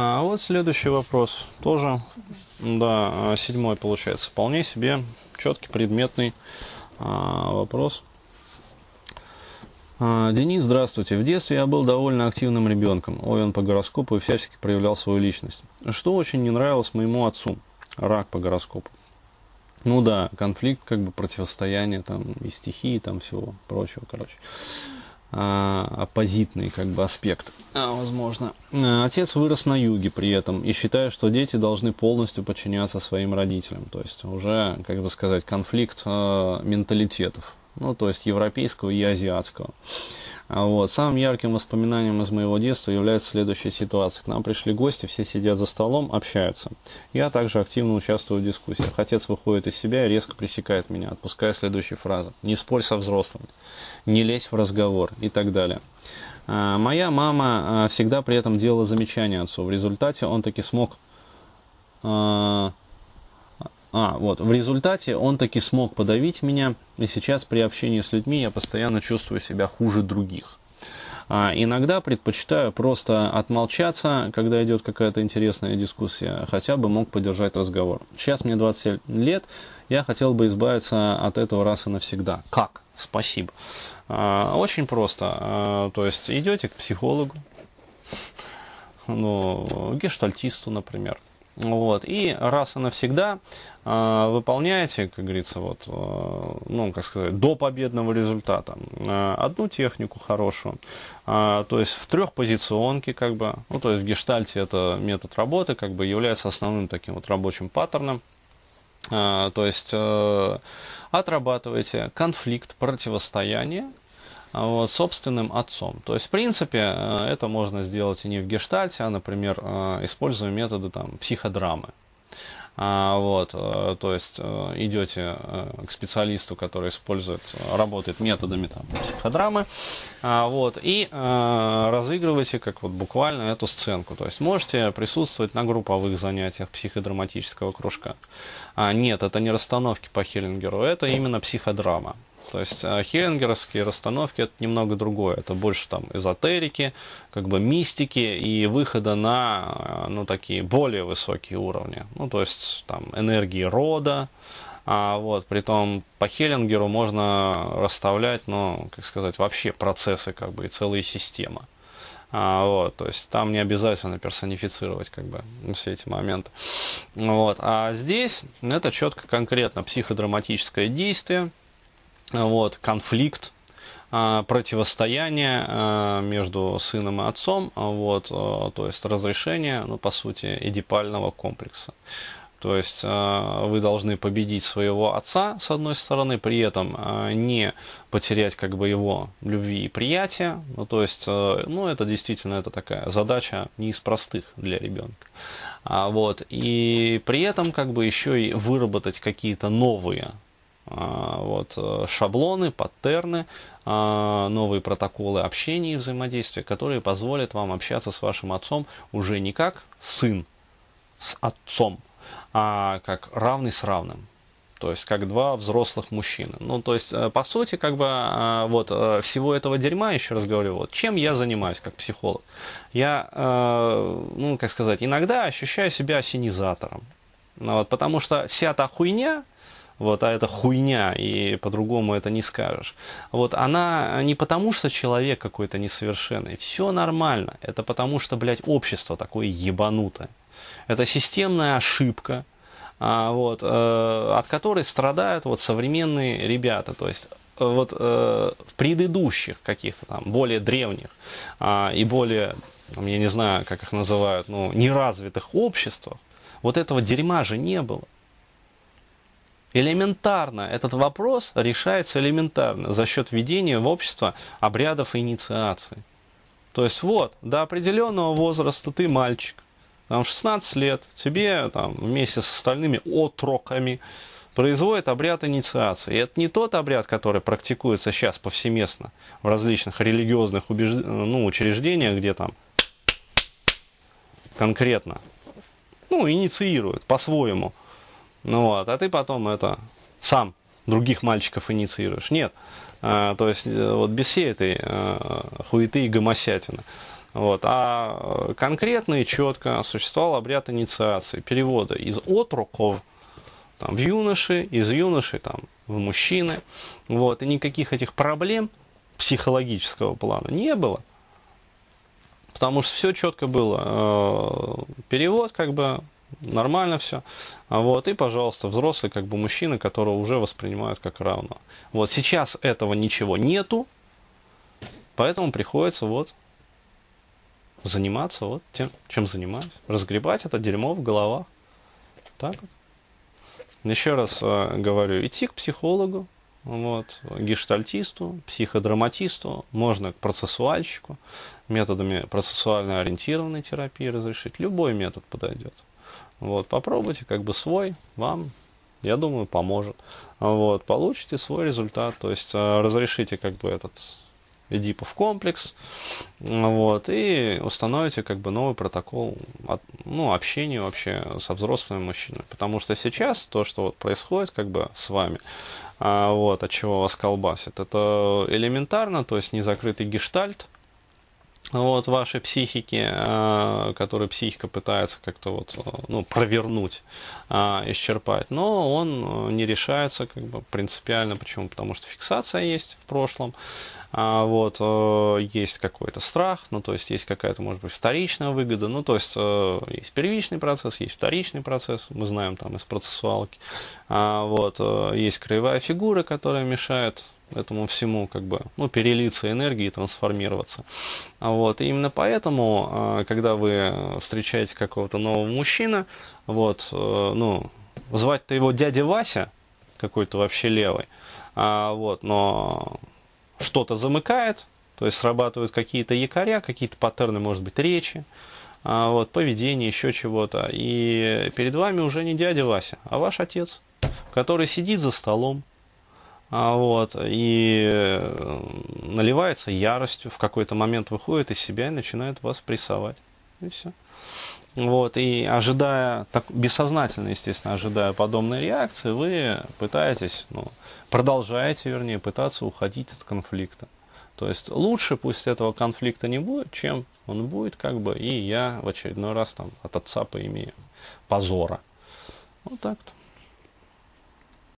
А вот следующий вопрос. Тоже, да, седьмой получается. Вполне себе четкий предметный а, вопрос. А, Денис, здравствуйте. В детстве я был довольно активным ребенком. Ой, он по гороскопу и всячески проявлял свою личность. Что очень не нравилось моему отцу. Рак по гороскопу. Ну да, конфликт, как бы противостояние там и стихии, там всего прочего, короче. А, оппозитный как бы аспект, а, возможно. А, отец вырос на юге при этом и считает, что дети должны полностью подчиняться своим родителям. То есть уже, как бы сказать, конфликт а, менталитетов ну, то есть европейского и азиатского. А вот. Самым ярким воспоминанием из моего детства является следующая ситуация. К нам пришли гости, все сидят за столом, общаются. Я также активно участвую в дискуссиях. Отец выходит из себя и резко пресекает меня, отпуская следующую фразу. Не спорь со взрослыми, не лезь в разговор и так далее. А, моя мама а, всегда при этом делала замечания отцу. В результате он таки смог а, вот, в результате он таки смог подавить меня, и сейчас при общении с людьми я постоянно чувствую себя хуже других. А, иногда предпочитаю просто отмолчаться, когда идет какая-то интересная дискуссия, хотя бы мог поддержать разговор. Сейчас мне 27 лет, я хотел бы избавиться от этого раз и навсегда. Как? Спасибо. А, очень просто. А, то есть идете к психологу, ну, гештальтисту, например. Вот, и раз и навсегда э, выполняете, как говорится, вот, э, ну, как сказать, до победного результата э, одну технику хорошую. Э, то есть в трехпозиционке, как бы, ну, то есть в гештальте это метод работы, как бы является основным таким вот рабочим паттерном. Э, то есть э, отрабатываете конфликт, противостояние, вот, собственным отцом. То есть, в принципе, э, это можно сделать и не в гештальте, а, например, э, используя методы там, психодрамы. А, вот, э, то есть идете к специалисту, который использует, работает методами там, психодрамы, а, вот, и разыгрываете как вот буквально эту сценку. То есть можете присутствовать на групповых занятиях психодраматического кружка. А, нет, это не расстановки по Хеллингеру, это именно психодрама. То есть э, хиллингеровские расстановки это немного другое. Это больше там эзотерики, как бы мистики и выхода на ну, такие более высокие уровни. Ну, то есть там энергии рода. А вот, притом по Хеллингеру можно расставлять, ну, как сказать, вообще процессы как бы и целые системы. А, вот, то есть там не обязательно персонифицировать как бы все эти моменты. Вот, а здесь это четко конкретно психодраматическое действие, вот, конфликт, а, противостояние а, между сыном и отцом, вот, а, то есть разрешение, ну, по сути, эдипального комплекса. То есть вы должны победить своего отца, с одной стороны, при этом не потерять как бы его любви и приятия. Ну, то есть, ну, это действительно это такая задача не из простых для ребенка. Вот, и при этом как бы еще и выработать какие-то новые вот, э, шаблоны, паттерны, а, новые протоколы общения и взаимодействия, которые позволят вам общаться с вашим отцом уже не как сын с отцом, а как равный с равным. То есть, как два взрослых мужчины. Ну, то есть, э, по сути, как бы, а, вот, э, всего этого дерьма, еще раз говорю, вот, чем я занимаюсь как психолог? Я, ну, как сказать, иногда ощущаю себя осенизатором. Ну, вот, потому что вся та хуйня, вот, а это хуйня, и по-другому это не скажешь. Вот она не потому, что человек какой-то несовершенный, все нормально, это потому, что, блядь, общество такое ебанутое. Это системная ошибка, а, вот, э, от которой страдают вот современные ребята, то есть э, вот э, в предыдущих каких-то там более древних а, и более, я не знаю, как их называют, ну, неразвитых обществах, вот этого дерьма же не было. Элементарно. Этот вопрос решается элементарно за счет введения в общество обрядов инициации. То есть вот, до определенного возраста ты мальчик, там 16 лет, тебе там вместе с остальными отроками производят обряд инициации. И это не тот обряд, который практикуется сейчас повсеместно в различных религиозных убеж... ну, учреждениях, где там конкретно ну, инициируют по-своему. Ну вот, а ты потом это сам других мальчиков инициируешь. Нет. А, то есть, э, вот без всей этой а, хуеты и гомосятины. Вот. А конкретно и четко существовал обряд инициации, перевода из отроков там, в юноши, из юноши там, в мужчины. Вот. И никаких этих проблем психологического плана не было. Потому что все четко было. Перевод, как бы, нормально все. Вот, и, пожалуйста, взрослый, как бы, мужчина, которого уже воспринимают как равного. Вот, сейчас этого ничего нету, поэтому приходится вот заниматься вот тем, чем занимаюсь. Разгребать это дерьмо в головах. Так вот. Еще раз э, говорю, идти к психологу, вот, гештальтисту, психодраматисту, можно к процессуальщику, методами процессуально ориентированной терапии разрешить. Любой метод подойдет. Вот, попробуйте как бы свой, вам, я думаю, поможет. Вот, получите свой результат, то есть э, разрешите как бы этот Эдипов комплекс, вот, и установите как бы новый протокол от, ну, общения вообще со взрослыми мужчинами. Потому что сейчас то, что вот происходит как бы с вами, а, вот, от чего вас колбасит, это элементарно, то есть незакрытый гештальт, вот, вашей психики, э, психика пытается как-то вот, ну, провернуть, э, исчерпать. Но он не решается как бы принципиально. Почему? Потому что фиксация есть в прошлом. А, вот, э, есть какой-то страх, ну, то есть есть какая-то, может быть, вторичная выгода, ну, то есть э, есть первичный процесс, есть вторичный процесс, мы знаем там из процессуалки, а, вот, э, есть краевая фигура, которая мешает этому всему как бы ну, перелиться энергии и трансформироваться. Вот. И именно поэтому, когда вы встречаете какого-то нового мужчину, вот, ну, звать-то его дядя Вася, какой-то вообще левый, а, вот, но что-то замыкает, то есть срабатывают какие-то якоря, какие-то паттерны, может быть, речи, а, вот, поведение, еще чего-то. И перед вами уже не дядя Вася, а ваш отец, который сидит за столом, а, вот, и э, наливается яростью, в какой-то момент выходит из себя и начинает вас прессовать. И все. Вот, и ожидая, так, бессознательно, естественно, ожидая подобной реакции, вы пытаетесь, ну, продолжаете, вернее, пытаться уходить от конфликта. То есть лучше пусть этого конфликта не будет, чем он будет, как бы, и я в очередной раз там от отца поимею позора. Вот так-то.